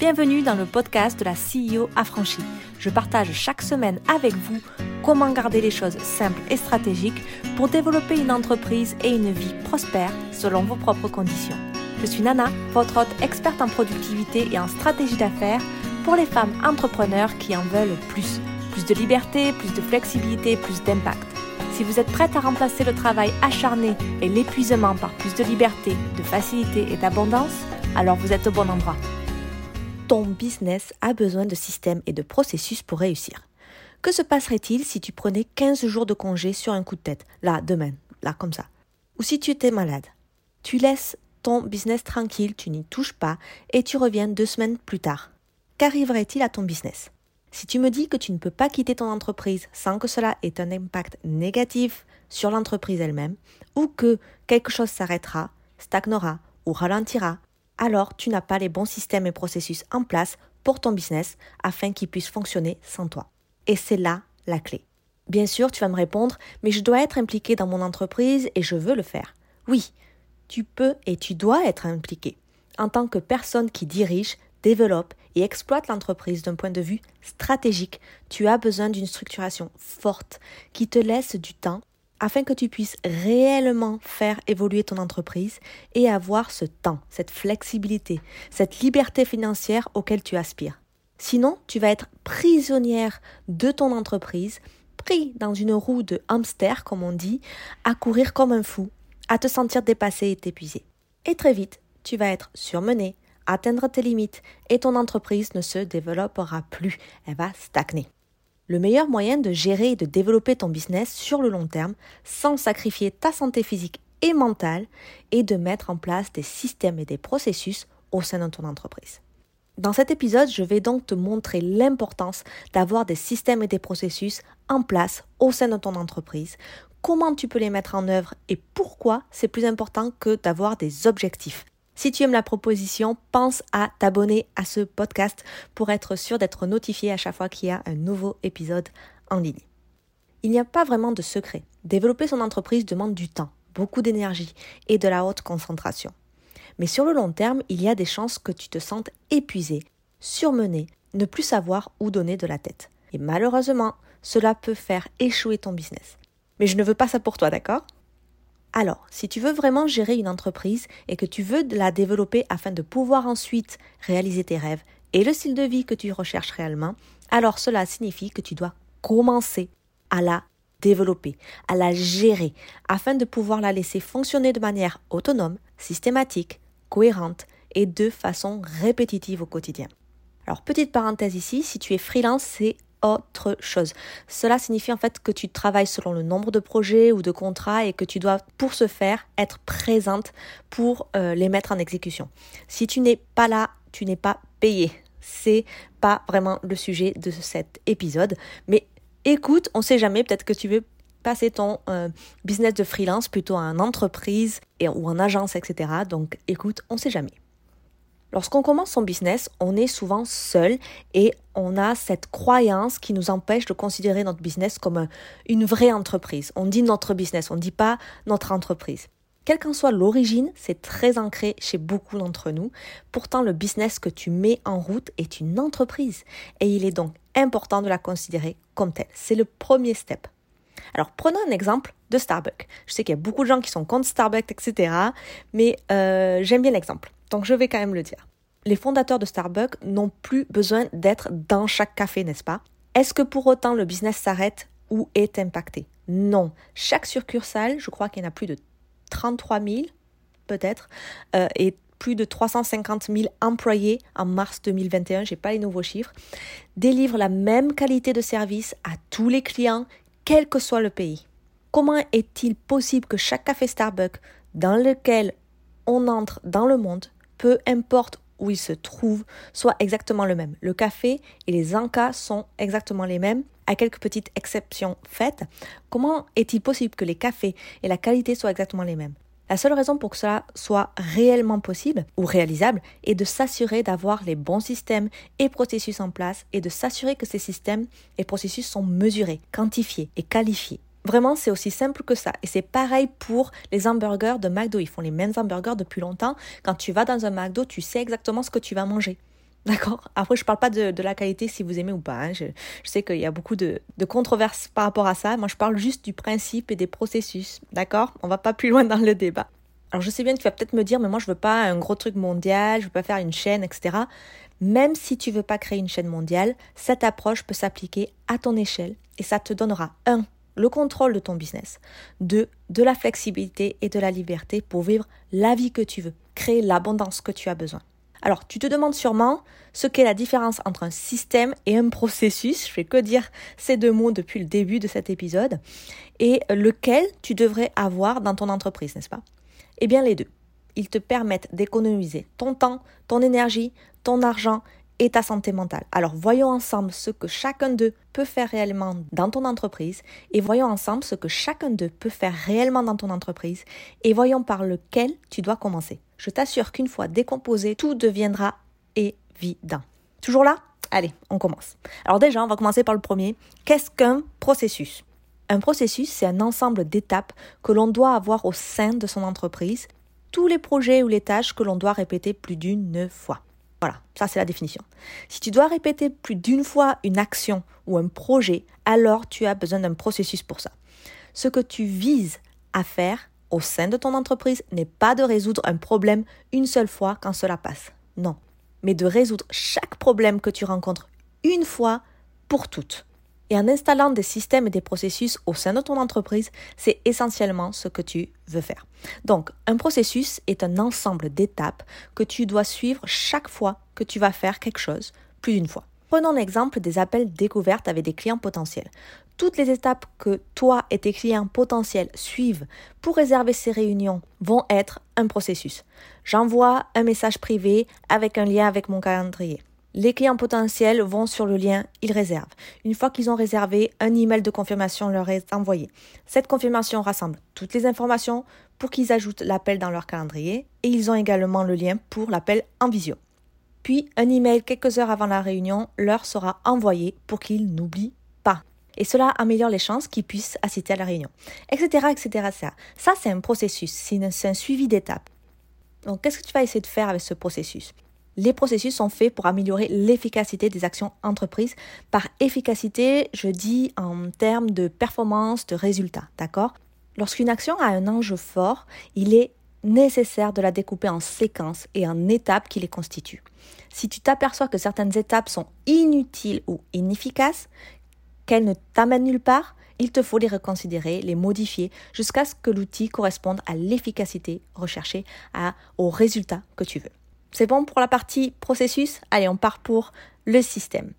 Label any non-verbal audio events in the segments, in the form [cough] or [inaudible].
Bienvenue dans le podcast de la CEO affranchie. Je partage chaque semaine avec vous comment garder les choses simples et stratégiques pour développer une entreprise et une vie prospère selon vos propres conditions. Je suis Nana, votre hôte experte en productivité et en stratégie d'affaires pour les femmes entrepreneurs qui en veulent plus. Plus de liberté, plus de flexibilité, plus d'impact. Si vous êtes prête à remplacer le travail acharné et l'épuisement par plus de liberté, de facilité et d'abondance, alors vous êtes au bon endroit. Ton business a besoin de systèmes et de processus pour réussir. Que se passerait-il si tu prenais 15 jours de congé sur un coup de tête, là, demain, là, comme ça? Ou si tu étais malade? Tu laisses ton business tranquille, tu n'y touches pas, et tu reviens deux semaines plus tard. Qu'arriverait-il à ton business? Si tu me dis que tu ne peux pas quitter ton entreprise sans que cela ait un impact négatif sur l'entreprise elle-même, ou que quelque chose s'arrêtera, stagnera ou ralentira, alors tu n'as pas les bons systèmes et processus en place pour ton business afin qu'il puisse fonctionner sans toi. Et c'est là la clé. Bien sûr, tu vas me répondre, mais je dois être impliqué dans mon entreprise et je veux le faire. Oui, tu peux et tu dois être impliqué. En tant que personne qui dirige, développe et exploite l'entreprise d'un point de vue stratégique, tu as besoin d'une structuration forte qui te laisse du temps afin que tu puisses réellement faire évoluer ton entreprise et avoir ce temps, cette flexibilité, cette liberté financière auquel tu aspires. Sinon, tu vas être prisonnière de ton entreprise, pris dans une roue de hamster, comme on dit, à courir comme un fou, à te sentir dépassé et épuisé. Et très vite, tu vas être surmené, atteindre tes limites et ton entreprise ne se développera plus, elle va stagner. Le meilleur moyen de gérer et de développer ton business sur le long terme sans sacrifier ta santé physique et mentale est de mettre en place des systèmes et des processus au sein de ton entreprise. Dans cet épisode, je vais donc te montrer l'importance d'avoir des systèmes et des processus en place au sein de ton entreprise, comment tu peux les mettre en œuvre et pourquoi c'est plus important que d'avoir des objectifs. Si tu aimes la proposition, pense à t'abonner à ce podcast pour être sûr d'être notifié à chaque fois qu'il y a un nouveau épisode en ligne. Il n'y a pas vraiment de secret. Développer son entreprise demande du temps, beaucoup d'énergie et de la haute concentration. Mais sur le long terme, il y a des chances que tu te sentes épuisé, surmené, ne plus savoir où donner de la tête. Et malheureusement, cela peut faire échouer ton business. Mais je ne veux pas ça pour toi, d'accord? Alors, si tu veux vraiment gérer une entreprise et que tu veux la développer afin de pouvoir ensuite réaliser tes rêves et le style de vie que tu recherches réellement, alors cela signifie que tu dois commencer à la développer, à la gérer, afin de pouvoir la laisser fonctionner de manière autonome, systématique, cohérente et de façon répétitive au quotidien. Alors, petite parenthèse ici, si tu es freelance, c'est autre chose. Cela signifie en fait que tu travailles selon le nombre de projets ou de contrats et que tu dois pour ce faire être présente pour euh, les mettre en exécution. Si tu n'es pas là, tu n'es pas payé. C'est pas vraiment le sujet de cet épisode, mais écoute, on sait jamais, peut-être que tu veux passer ton euh, business de freelance plutôt en entreprise et, ou en agence, etc. Donc écoute, on sait jamais. Lorsqu'on commence son business, on est souvent seul et on a cette croyance qui nous empêche de considérer notre business comme une vraie entreprise. On dit notre business, on ne dit pas notre entreprise. Quelle qu'en soit l'origine, c'est très ancré chez beaucoup d'entre nous. Pourtant, le business que tu mets en route est une entreprise et il est donc important de la considérer comme telle. C'est le premier step. Alors prenons un exemple de Starbucks. Je sais qu'il y a beaucoup de gens qui sont contre Starbucks, etc. Mais euh, j'aime bien l'exemple. Donc je vais quand même le dire. Les fondateurs de Starbucks n'ont plus besoin d'être dans chaque café, n'est-ce pas? Est-ce que pour autant le business s'arrête ou est impacté? Non. Chaque succursale, je crois qu'il y en a plus de 33 000 peut-être, euh, et plus de 350 000 employés en mars 2021, j'ai pas les nouveaux chiffres, délivre la même qualité de service à tous les clients, quel que soit le pays. Comment est-il possible que chaque café Starbucks dans lequel on entre dans le monde peu importe où il se trouve, soit exactement le même. Le café et les encas sont exactement les mêmes, à quelques petites exceptions faites. Comment est-il possible que les cafés et la qualité soient exactement les mêmes? La seule raison pour que cela soit réellement possible ou réalisable est de s'assurer d'avoir les bons systèmes et processus en place et de s'assurer que ces systèmes et processus sont mesurés, quantifiés et qualifiés. Vraiment, c'est aussi simple que ça. Et c'est pareil pour les hamburgers de McDo. Ils font les mêmes hamburgers depuis longtemps. Quand tu vas dans un McDo, tu sais exactement ce que tu vas manger. [laughs] D'accord? Après, je ne parle pas de, la qualité si vous aimez ou pas. Hein. Je, sais qu'il y a beaucoup de, de, controverses par rapport à ça. Moi, je parle juste du principe et des processus. D'accord? On va pas plus loin dans le débat. Alors, je sais bien que tu vas peut-être me dire, mais moi, je veux pas un gros truc mondial, je veux pas faire une chaîne, etc. Même si tu veux pas créer une chaîne mondiale, cette approche peut s'appliquer à ton échelle et ça te donnera un le contrôle de ton business, de la flexibilité et de la liberté pour vivre la vie que tu veux, créer l'abondance que tu as besoin. Alors, tu te demandes sûrement ce qu'est la différence entre un système et un processus. Je fais que dire ces deux mots depuis le début de cet épisode. Et lequel tu devrais avoir dans ton entreprise, n'est-ce pas? Eh bien, les deux. Ils te permettent d'économiser ton temps, ton énergie, ton argent et ta santé mentale. Alors, voyons ensemble ce que chacun d'eux peut faire réellement dans ton entreprise et voyons ensemble ce que chacun d'eux peut faire réellement dans ton entreprise et voyons par lequel tu dois commencer. Je t'assure qu'une fois décomposé, tout deviendra évident. Toujours là? Allez, on commence. Alors déjà, on va commencer par le premier. Qu'est-ce qu'un processus? Un processus, c'est un ensemble d'étapes que l'on doit avoir au sein de son entreprise, tous les projets ou les tâches que l'on doit répéter plus d'une fois. Voilà, ça c'est la définition. Si tu dois répéter plus d'une fois une action ou un projet, alors tu as besoin d'un processus pour ça. Ce que tu vises à faire au sein de ton entreprise n'est pas de résoudre un problème une seule fois quand cela passe. Non. Mais de résoudre chaque problème que tu rencontres une fois pour toutes. Et en installant des systèmes et des processus au sein de ton entreprise, c'est essentiellement ce que tu veux faire. Donc, un processus est un ensemble d'étapes que tu dois suivre chaque fois que tu vas faire quelque chose, plus d'une fois. Prenons l'exemple des appels découvertes avec des clients potentiels toutes les étapes que toi et tes clients potentiels suivent pour réserver ces réunions vont être un processus. J'envoie un message privé avec un lien avec mon calendrier. Les clients potentiels vont sur le lien, ils réservent. Une fois qu'ils ont réservé, un email de confirmation leur est envoyé. Cette confirmation rassemble toutes les informations pour qu'ils ajoutent l'appel dans leur calendrier et ils ont également le lien pour l'appel en visio. Puis, un email quelques heures avant la réunion leur sera envoyé pour qu'ils n'oublient et cela améliore les chances qu'ils puissent assister à la réunion, etc. etc., Ça, c'est un processus, c'est un suivi d'étapes. Donc, qu'est-ce que tu vas essayer de faire avec ce processus? Les processus sont faits pour améliorer l'efficacité des actions entreprises. Par efficacité, je dis en termes de performance, de résultats, d'accord? Lorsqu'une action a un enjeu fort, il est nécessaire de la découper en séquences et en étapes qui les constituent. Si tu t'aperçois que certaines étapes sont inutiles ou inefficaces, qu'elles ne t'amènent nulle part, il te faut les reconsidérer, les modifier jusqu'à ce que l'outil corresponde à l'efficacité recherchée, à, au résultat que tu veux. C'est bon pour la partie processus? Allez, on part pour le système.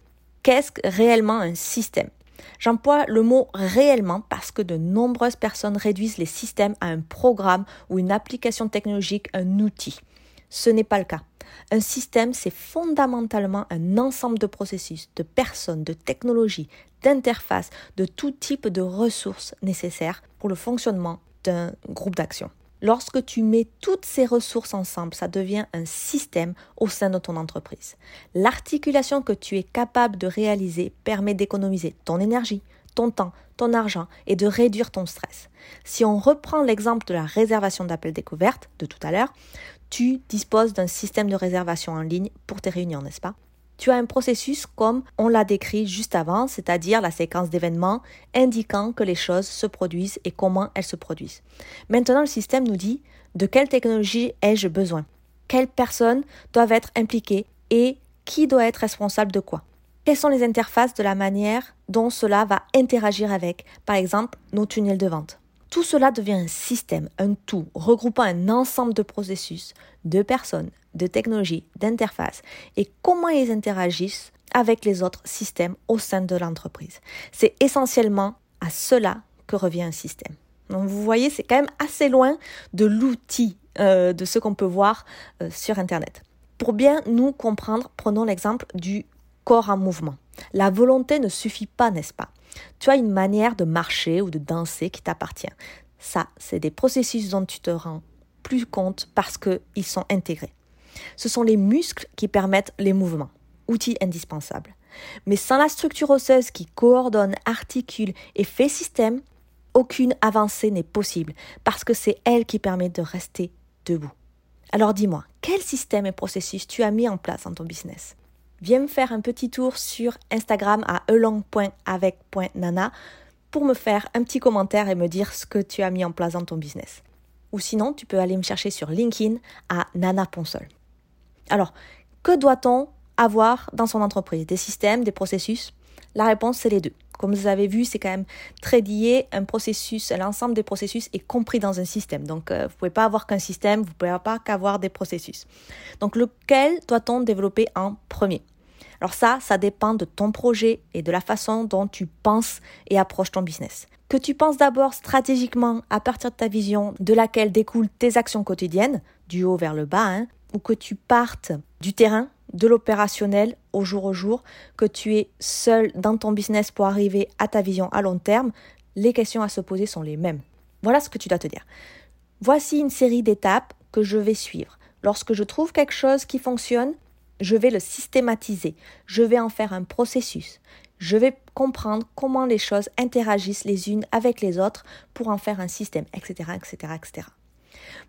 Qu'est-ce réellement un système? J'emploie le mot réellement parce que de nombreuses personnes réduisent les systèmes à un programme ou une application technologique, un outil. Ce n'est pas le cas. Un système, c'est fondamentalement un ensemble de processus, de personnes, de technologies, d'interfaces, de tout type de ressources nécessaires pour le fonctionnement d'un groupe d'action. Lorsque tu mets toutes ces ressources ensemble, ça devient un système au sein de ton entreprise. L'articulation que tu es capable de réaliser permet d'économiser ton énergie, ton temps, ton argent et de réduire ton stress. Si on reprend l'exemple de la réservation d'appel découverte de tout à l'heure, tu disposes d'un système de réservation en ligne pour tes réunions, n'est-ce pas? Tu as un processus comme on l'a décrit juste avant, c'est-à-dire la séquence d'événements indiquant que les choses se produisent et comment elles se produisent. Maintenant, le système nous dit de quelle technologie ai-je besoin? Quelles personnes doivent être impliquées et qui doit être responsable de quoi? Quelles sont les interfaces de la manière dont cela va interagir avec, par exemple, nos tunnels de vente? Tout cela devient un système, un tout, regroupant un ensemble de processus, de personnes, de technologies, d'interfaces et comment ils interagissent avec les autres systèmes au sein de l'entreprise. C'est essentiellement à cela que revient un système. Donc vous voyez, c'est quand même assez loin de l'outil euh, de ce qu'on peut voir euh, sur Internet. Pour bien nous comprendre, prenons l'exemple du corps en mouvement. La volonté ne suffit pas, n'est-ce pas? Tu as une manière de marcher ou de danser qui t'appartient. Ça, c'est des processus dont tu te rends plus compte parce qu'ils sont intégrés. Ce sont les muscles qui permettent les mouvements, outils indispensables. Mais sans la structure osseuse qui coordonne, articule et fait système, aucune avancée n'est possible parce que c'est elle qui permet de rester debout. Alors dis-moi, quel système et processus tu as mis en place dans ton business? Viens me faire un petit tour sur Instagram à elong.avec.nana pour me faire un petit commentaire et me dire ce que tu as mis en place dans ton business. Ou sinon, tu peux aller me chercher sur LinkedIn à Nana Ponsol. Alors, que doit-on avoir dans son entreprise? Des systèmes, des processus? La réponse, c'est les deux. Comme vous avez vu, c'est quand même très lié. Un processus, l'ensemble des processus est compris dans un système. Donc, euh, vous ne pouvez pas avoir qu'un système, vous ne pouvez pas qu'avoir des processus. Donc, lequel doit-on développer en premier? Alors ça, ça dépend de ton projet et de la façon dont tu penses et approches ton business. Que tu penses d'abord stratégiquement à partir de ta vision de laquelle découlent tes actions quotidiennes, du haut vers le bas, hein, ou que tu partes du terrain, de l'opérationnel au jour au jour, que tu es seul dans ton business pour arriver à ta vision à long terme, les questions à se poser sont les mêmes. Voilà ce que tu dois te dire. Voici une série d'étapes que je vais suivre. Lorsque je trouve quelque chose qui fonctionne, je vais le systématiser, je vais en faire un processus, je vais comprendre comment les choses interagissent les unes avec les autres pour en faire un système, etc., etc., etc.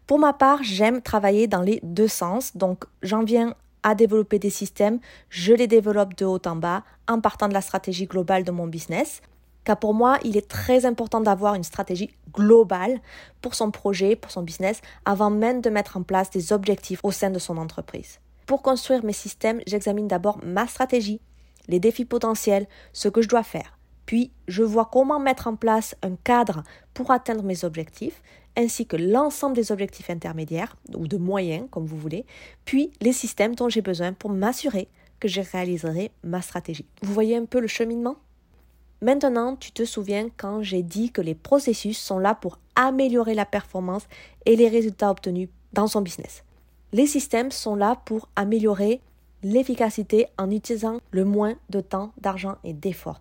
Pour ma part, j'aime travailler dans les deux sens, donc j'en viens à développer des systèmes, je les développe de haut en bas en partant de la stratégie globale de mon business. Car pour moi, il est très important d'avoir une stratégie globale pour son projet, pour son business, avant même de mettre en place des objectifs au sein de son entreprise. Pour construire mes systèmes, j'examine d'abord ma stratégie, les défis potentiels, ce que je dois faire. Puis, je vois comment mettre en place un cadre pour atteindre mes objectifs, ainsi que l'ensemble des objectifs intermédiaires, ou de moyens, comme vous voulez, puis les systèmes dont j'ai besoin pour m'assurer que je réaliserai ma stratégie. Vous voyez un peu le cheminement? Maintenant, tu te souviens quand j'ai dit que les processus sont là pour améliorer la performance et les résultats obtenus dans son business. Les systèmes sont là pour améliorer l'efficacité en utilisant le moins de temps, d'argent et d'efforts.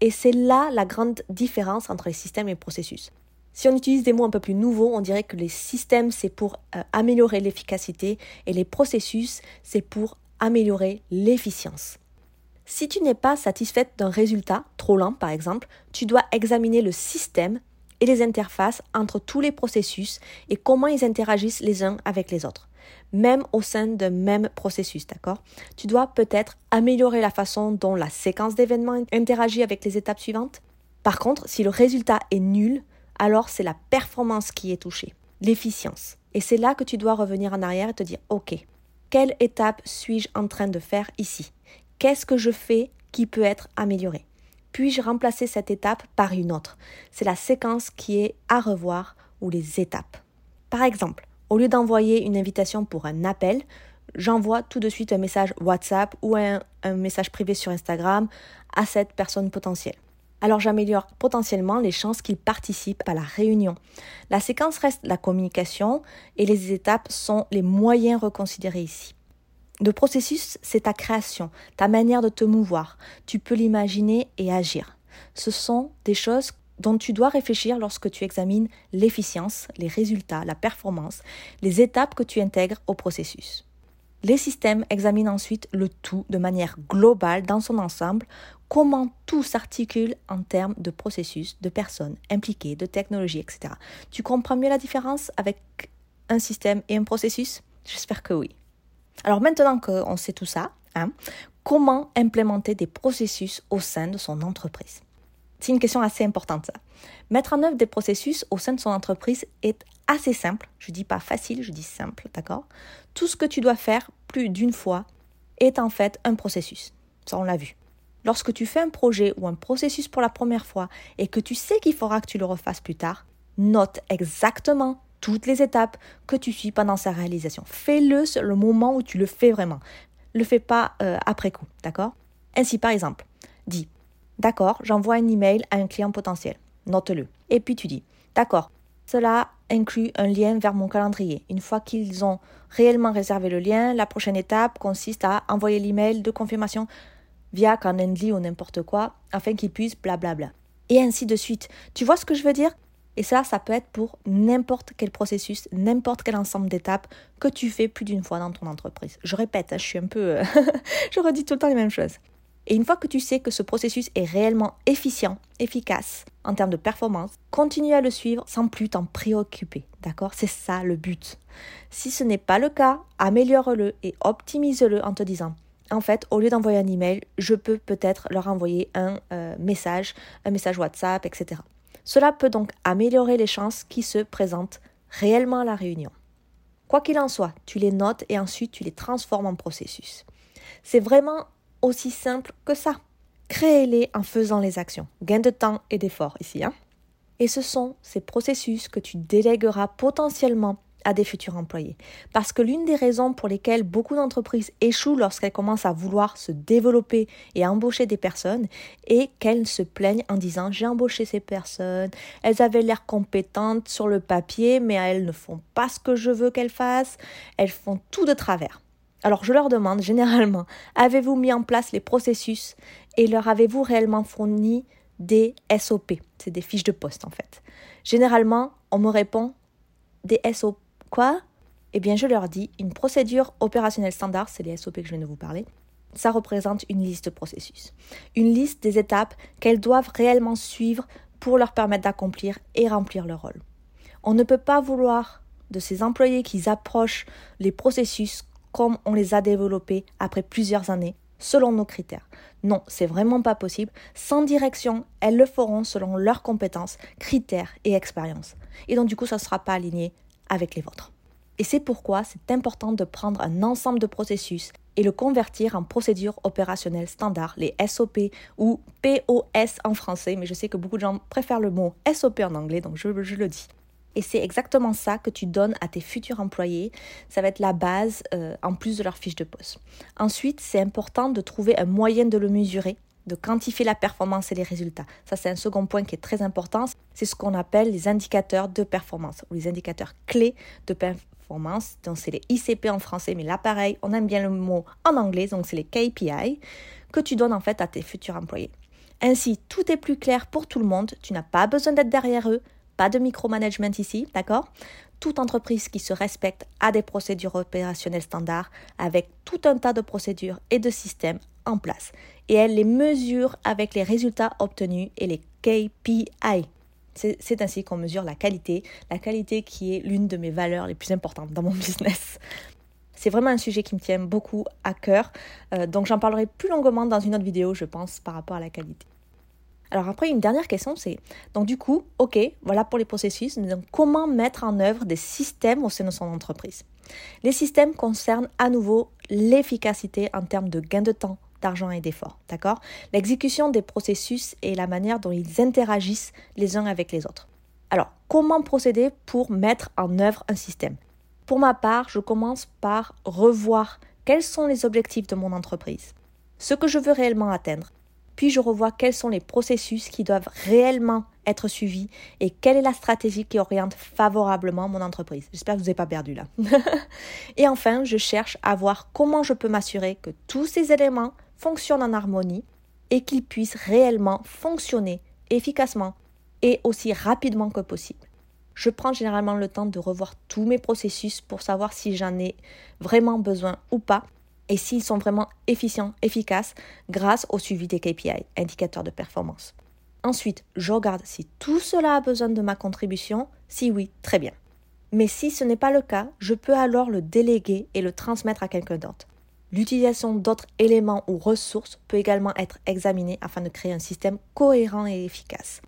Et c'est là la grande différence entre les systèmes et les processus. Si on utilise des mots un peu plus nouveaux, on dirait que les systèmes, c'est pour euh, améliorer l'efficacité et les processus, c'est pour améliorer l'efficience. Si tu n'es pas satisfaite d'un résultat, trop lent par exemple, tu dois examiner le système et les interfaces entre tous les processus et comment ils interagissent les uns avec les autres même au sein d'un même processus, d'accord? Tu dois peut-être améliorer la façon dont la séquence d'événements interagit avec les étapes suivantes. Par contre, si le résultat est nul, alors c'est la performance qui est touchée, l'efficience. Et c'est là que tu dois revenir en arrière et te dire, OK, quelle étape suis-je en train de faire ici? Qu'est-ce que je fais qui peut être amélioré? Puis-je remplacer cette étape par une autre? C'est la séquence qui est à revoir ou les étapes. Par exemple, au lieu d'envoyer une invitation pour un appel, j'envoie tout de suite un message WhatsApp ou un, message privé sur Instagram à cette personne potentielle. Alors j'améliore potentiellement les chances qu'il participe à la réunion. La séquence reste la communication et les étapes sont les moyens reconsidérés ici. Le processus, c'est ta création, ta manière de te mouvoir. Tu peux l'imaginer et agir. Ce sont des choses dont tu dois réfléchir lorsque tu examines l'efficience, les résultats, la performance, les étapes que tu intègres au processus. Les systèmes examinent ensuite le tout de manière globale dans son ensemble, comment tout s'articule en termes de processus, de personnes impliquées, de technologies, etc. Tu comprends mieux la différence avec un système et un processus? J'espère que oui. Alors maintenant qu'on sait tout ça, hein, comment implémenter des processus au sein de son entreprise? C'est une question assez importante, ça. Mettre en œuvre des processus au sein de son entreprise est assez simple. Je dis pas facile, je dis simple, d'accord? Tout ce que tu dois faire plus d'une fois est en fait un processus. Ça, on l'a vu. Lorsque tu fais un projet ou un processus pour la première fois et que tu sais qu'il faudra que tu le refasses plus tard, note exactement toutes les étapes que tu suis pendant sa réalisation. Fais-le le moment où tu le fais vraiment. Le fais pas euh, après coup, d'accord? Ainsi, par exemple, dis D'accord, j'envoie un email à un client potentiel. Note-le. Et puis tu dis, d'accord, cela inclut un lien vers mon calendrier. Une fois qu'ils ont réellement réservé le lien, la prochaine étape consiste à envoyer l'email de confirmation via Calendly ou n'importe quoi afin qu'ils puissent blablabla. Et ainsi de suite. Tu vois ce que je veux dire? Et ça, ça peut être pour n'importe quel processus, n'importe quel ensemble d'étapes que tu fais plus d'une fois dans ton entreprise. Je répète, hein, je suis un peu... Euh, [laughs] je redis tout le temps les mêmes choses. Et une fois que tu sais que ce processus est réellement efficient, efficace en termes de performance, continue à le suivre sans plus t'en préoccuper. D'accord? C'est ça le but. Si ce n'est pas le cas, améliore-le et optimise-le en te disant en fait, au lieu d'envoyer un email, je peux peut-être leur envoyer un euh, message, un message WhatsApp, etc. Cela peut donc améliorer les chances qu'ils se présentent réellement à la réunion. Quoi qu'il en soit, tu les notes et ensuite tu les transformes en processus. C'est vraiment aussi simple que ça. Créez-les en faisant les actions. Gain de temps et d'effort ici. Hein. Et ce sont ces processus que tu délégueras potentiellement à des futurs employés. Parce que l'une des raisons pour lesquelles beaucoup d'entreprises échouent lorsqu'elles commencent à vouloir se développer et embaucher des personnes est qu'elles se plaignent en disant j'ai embauché ces personnes, elles avaient l'air compétentes sur le papier, mais elles ne font pas ce que je veux qu'elles fassent, elles font tout de travers. Alors je leur demande généralement, avez-vous mis en place les processus et leur avez-vous réellement fourni des SOP C'est des fiches de poste en fait. Généralement, on me répond des SOP. Quoi? Eh bien, je leur dis, une procédure opérationnelle standard, c'est les SOP que je viens de vous parler, ça représente une liste de processus. Une liste des étapes qu'elles doivent réellement suivre pour leur permettre d'accomplir et remplir leur rôle. On ne peut pas vouloir de ces employés qu'ils approchent les processus on les a développés après plusieurs années, selon nos critères. Non, c'est vraiment pas possible. Sans direction, elles le feront selon leurs compétences, critères et expériences. Et donc du coup, ça ne sera pas aligné avec les vôtres. Et c'est pourquoi c'est important de prendre un ensemble de processus et le convertir en procédures opérationnelles standards, les SOP ou POS en français, mais je sais que beaucoup de gens préfèrent le mot SOP en anglais, donc je le dis. Et c'est exactement ça que tu donnes à tes futurs employés. Ça va être la base euh, en plus de leur fiche de poste. Ensuite, c'est important de trouver un moyen de le mesurer de quantifier la performance et les résultats. Ça, c'est un second point qui est très important. C'est ce qu'on appelle les indicateurs de performance ou les indicateurs clés de performance. Donc, c'est les ICP en français, mais là, pareil, on aime bien le mot en anglais. Donc, c'est les KPI que tu donnes en fait à tes futurs employés. Ainsi, tout est plus clair pour tout le monde. Tu n'as pas besoin d'être derrière eux. Pas de micromanagement ici, d'accord? Toute entreprise qui se respecte a des procédures opérationnelles standards avec tout un tas de procédures et de systèmes en place. Et elle les mesure avec les résultats obtenus et les KPI. C'est ainsi qu'on mesure la qualité, la qualité qui est l'une de mes valeurs les plus importantes dans mon [laughs] business. C'est vraiment un sujet qui me tient beaucoup à cœur, euh, donc j'en parlerai plus longuement dans une autre vidéo, je pense, par rapport à la qualité. Alors après, une dernière question, c'est donc du coup, ok, voilà pour les processus, mais donc comment mettre en œuvre des systèmes au sein de son entreprise? Les systèmes concernent à nouveau l'efficacité en termes de gain de temps, d'argent et d'effort, d'accord? L'exécution des processus et la manière dont ils interagissent les uns avec les autres. Alors, comment procéder pour mettre en œuvre un système? Pour ma part, je commence par revoir quels sont les objectifs de mon entreprise, ce que je veux réellement atteindre, puis je revois quels sont les processus qui doivent réellement être suivis et quelle est la stratégie qui oriente favorablement mon entreprise. J'espère que vous n'avez pas perdu là. [laughs] et enfin, je cherche à voir comment je peux m'assurer que tous ces éléments fonctionnent en harmonie et qu'ils puissent réellement fonctionner efficacement et aussi rapidement que possible. Je prends généralement le temps de revoir tous mes processus pour savoir si j'en ai vraiment besoin ou pas et s'ils sont vraiment efficients, efficaces grâce au suivi des KPI, indicateurs de performance. Ensuite, je regarde si tout cela a besoin de ma contribution. Si oui, très bien. Mais si ce n'est pas le cas, je peux alors le déléguer et le transmettre à quelqu'un d'autre. L'utilisation d'autres éléments ou ressources peut également être examinée afin de créer un système cohérent et efficace.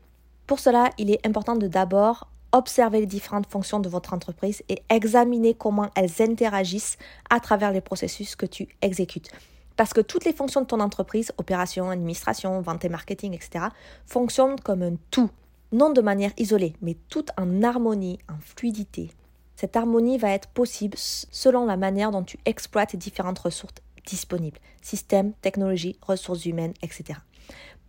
Pour cela, il est important de d'abord observer les différentes fonctions de votre entreprise et examiner comment elles interagissent à travers les processus que tu exécutes. Parce que toutes les fonctions de ton entreprise, opération, administration, vente et marketing, etc., fonctionnent comme un tout, non de manière isolée, mais toutes en harmonie, en fluidité. Cette harmonie va être possible selon la manière dont tu exploites les différentes ressources disponibles, systèmes, technologies, ressources humaines, etc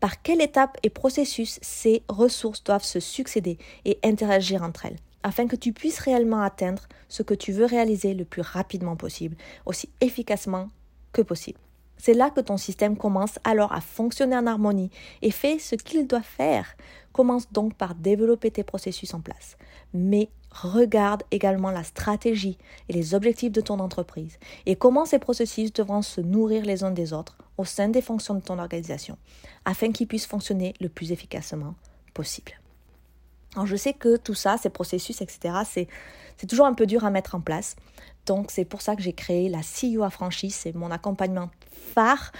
par quelle étape et processus ces ressources doivent se succéder et interagir entre elles, afin que tu puisses réellement atteindre ce que tu veux réaliser le plus rapidement possible, aussi efficacement que possible. C'est là que ton système commence alors à fonctionner en harmonie et fait ce qu'il doit faire. Commence donc par développer tes processus en place. Mais regarde également la stratégie et les objectifs de ton entreprise et comment ces processus devront se nourrir les uns des autres au sein des fonctions de ton organisation afin qu'ils puissent fonctionner le plus efficacement possible. Alors je sais que tout ça, ces processus, etc., c'est, toujours un peu dur à mettre en place. Donc c'est pour ça que j'ai créé la CEO affranchie, c'est mon accompagnement phare,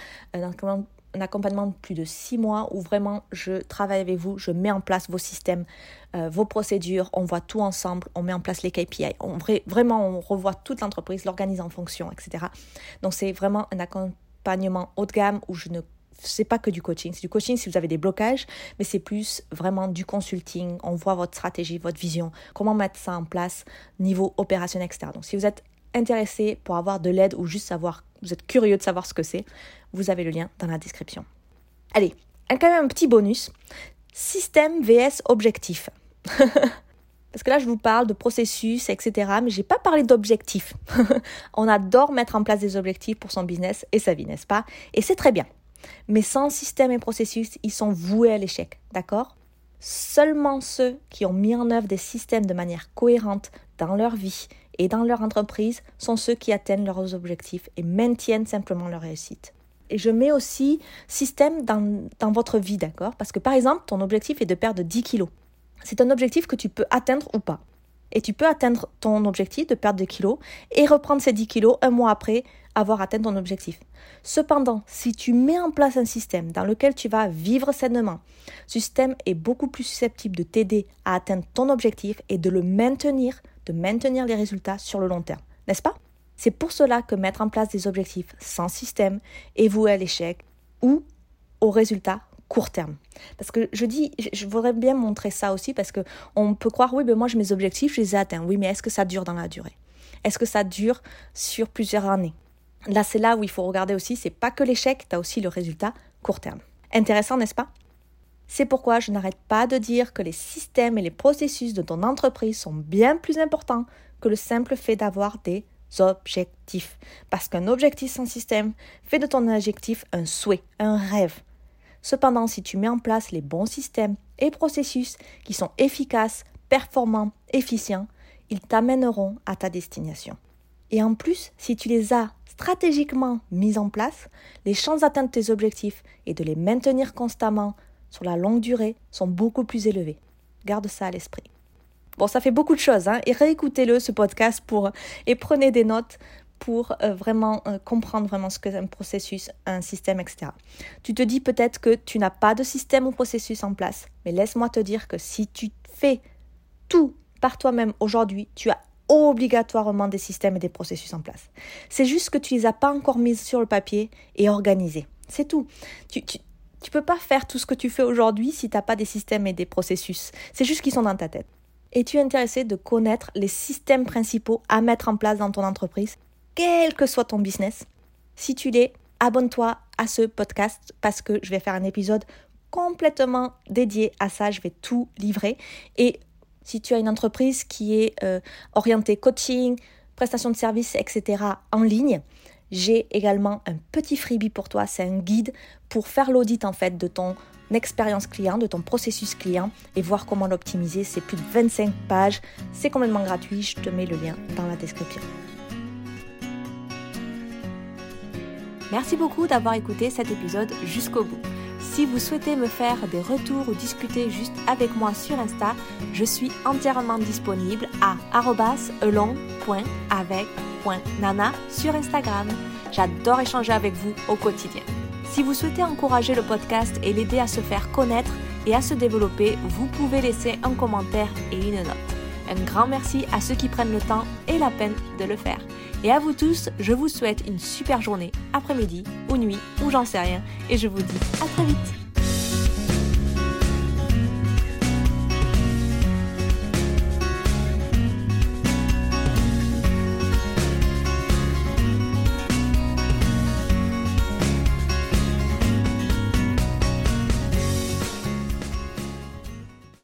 de plus de six mois où vraiment je travaille avec vous, je mets en place vos systèmes, euh, vos procédures, on voit tout ensemble, on met en place les KPI, on, vraiment on revoit toute l'entreprise, l'organise en fonction, etc. Donc c'est vraiment un accompagnement haut de gamme où je ne c'est pas que du coaching. C'est du coaching si vous avez des blocages, mais c'est plus vraiment du consulting. On voit votre stratégie, votre vision, comment mettre ça en place niveau opérationnel, etc. Donc, si vous êtes intéressé pour avoir de l'aide ou juste savoir, vous êtes curieux de savoir ce que c'est, vous avez le lien dans la description. Allez, quand même un petit bonus. Système VS objectif. [laughs] Parce que là, je vous parle de processus, etc. Mais j'ai pas parlé d'objectifs. [laughs] On adore mettre en place des objectifs pour son business et sa vie, n'est-ce pas? Et c'est très bien. Mais sans système et processus, ils sont voués à l'échec, d'accord? Seulement ceux qui ont mis en œuvre des systèmes de manière cohérente dans leur vie et dans leur entreprise sont ceux qui atteignent leurs objectifs et maintiennent simplement leur réussite. Et je mets aussi système dans, dans votre vie, d'accord? Parce que par exemple, ton objectif est de perdre 10 kilos. C'est un objectif que tu peux atteindre ou pas. Et tu peux atteindre ton objectif de perdre des kilos et reprendre ces 10 kilos un mois après avoir atteint ton objectif. Cependant, si tu mets en place un système dans lequel tu vas vivre sainement, ce système est beaucoup plus susceptible de t'aider à atteindre ton objectif et de le maintenir, de maintenir les résultats sur le long terme. N'est-ce pas? C'est pour cela que mettre en place des objectifs sans système est voué à l'échec ou au résultat court terme. Parce que je dis, je voudrais bien montrer ça aussi parce que on peut croire, oui, ben moi, mes objectifs, je les ai atteints. Oui, mais est-ce que ça dure dans la durée? Est-ce que ça dure sur plusieurs années? Là, c'est là où il faut regarder aussi, c'est pas que l'échec, tu as aussi le résultat court terme. Intéressant, n'est-ce pas? C'est pourquoi je n'arrête pas de dire que les systèmes et les processus de ton entreprise sont bien plus importants que le simple fait d'avoir des objectifs. Parce qu'un objectif sans système fait de ton objectif un souhait, un rêve. Cependant, si tu mets en place les bons systèmes et processus qui sont efficaces, performants, efficients, ils t'amèneront à ta destination. Et en plus, si tu les as stratégiquement mis en place, les chances d'atteindre tes objectifs et de les maintenir constamment sur la longue durée sont beaucoup plus élevées. Garde ça à l'esprit. Bon, ça fait beaucoup de choses, hein, et réécoutez-le, ce podcast, pour, et prenez des notes pour euh, vraiment euh, comprendre vraiment ce qu'est un processus, un système, etc. Tu te dis peut-être que tu n'as pas de système ou processus en place, mais laisse-moi te dire que si tu fais tout par toi-même aujourd'hui, tu as obligatoirement des systèmes et des processus en place. C'est juste que tu les as pas encore mis sur le papier et organisés. C'est tout. Tu, tu, peux pas faire tout ce que tu fais aujourd'hui si tu n'as pas des systèmes et des processus. C'est juste qu'ils sont dans ta tête. Et tu es intéressé de connaître les systèmes principaux à mettre en place dans ton entreprise, quel que soit ton business? Si tu l'es, abonne-toi à ce podcast parce que je vais faire un épisode complètement dédié à ça. Je vais tout livrer. Et si tu as une entreprise qui est euh, orientée coaching, prestation de services, etc. en ligne, j'ai également un petit freebie pour toi. C'est un guide pour faire l'audit en fait de ton expérience client, de ton processus client et voir comment l'optimiser. C'est plus de 25 pages. C'est complètement gratuit. Je te mets le lien dans la description. Merci beaucoup d'avoir écouté cet épisode jusqu'au bout. Si vous souhaitez me faire des retours ou discuter juste avec moi sur Insta, je suis entièrement disponible à elong.avec.nana sur Instagram. J'adore échanger avec vous au quotidien. Si vous souhaitez encourager le podcast et l'aider à se faire connaître et à se développer, vous pouvez laisser un commentaire et une note. Un grand merci à ceux qui prennent le temps et la peine de le faire. Et à vous tous, je vous souhaite une super journée, après-midi ou nuit, ou j'en sais rien, et je vous dis à très vite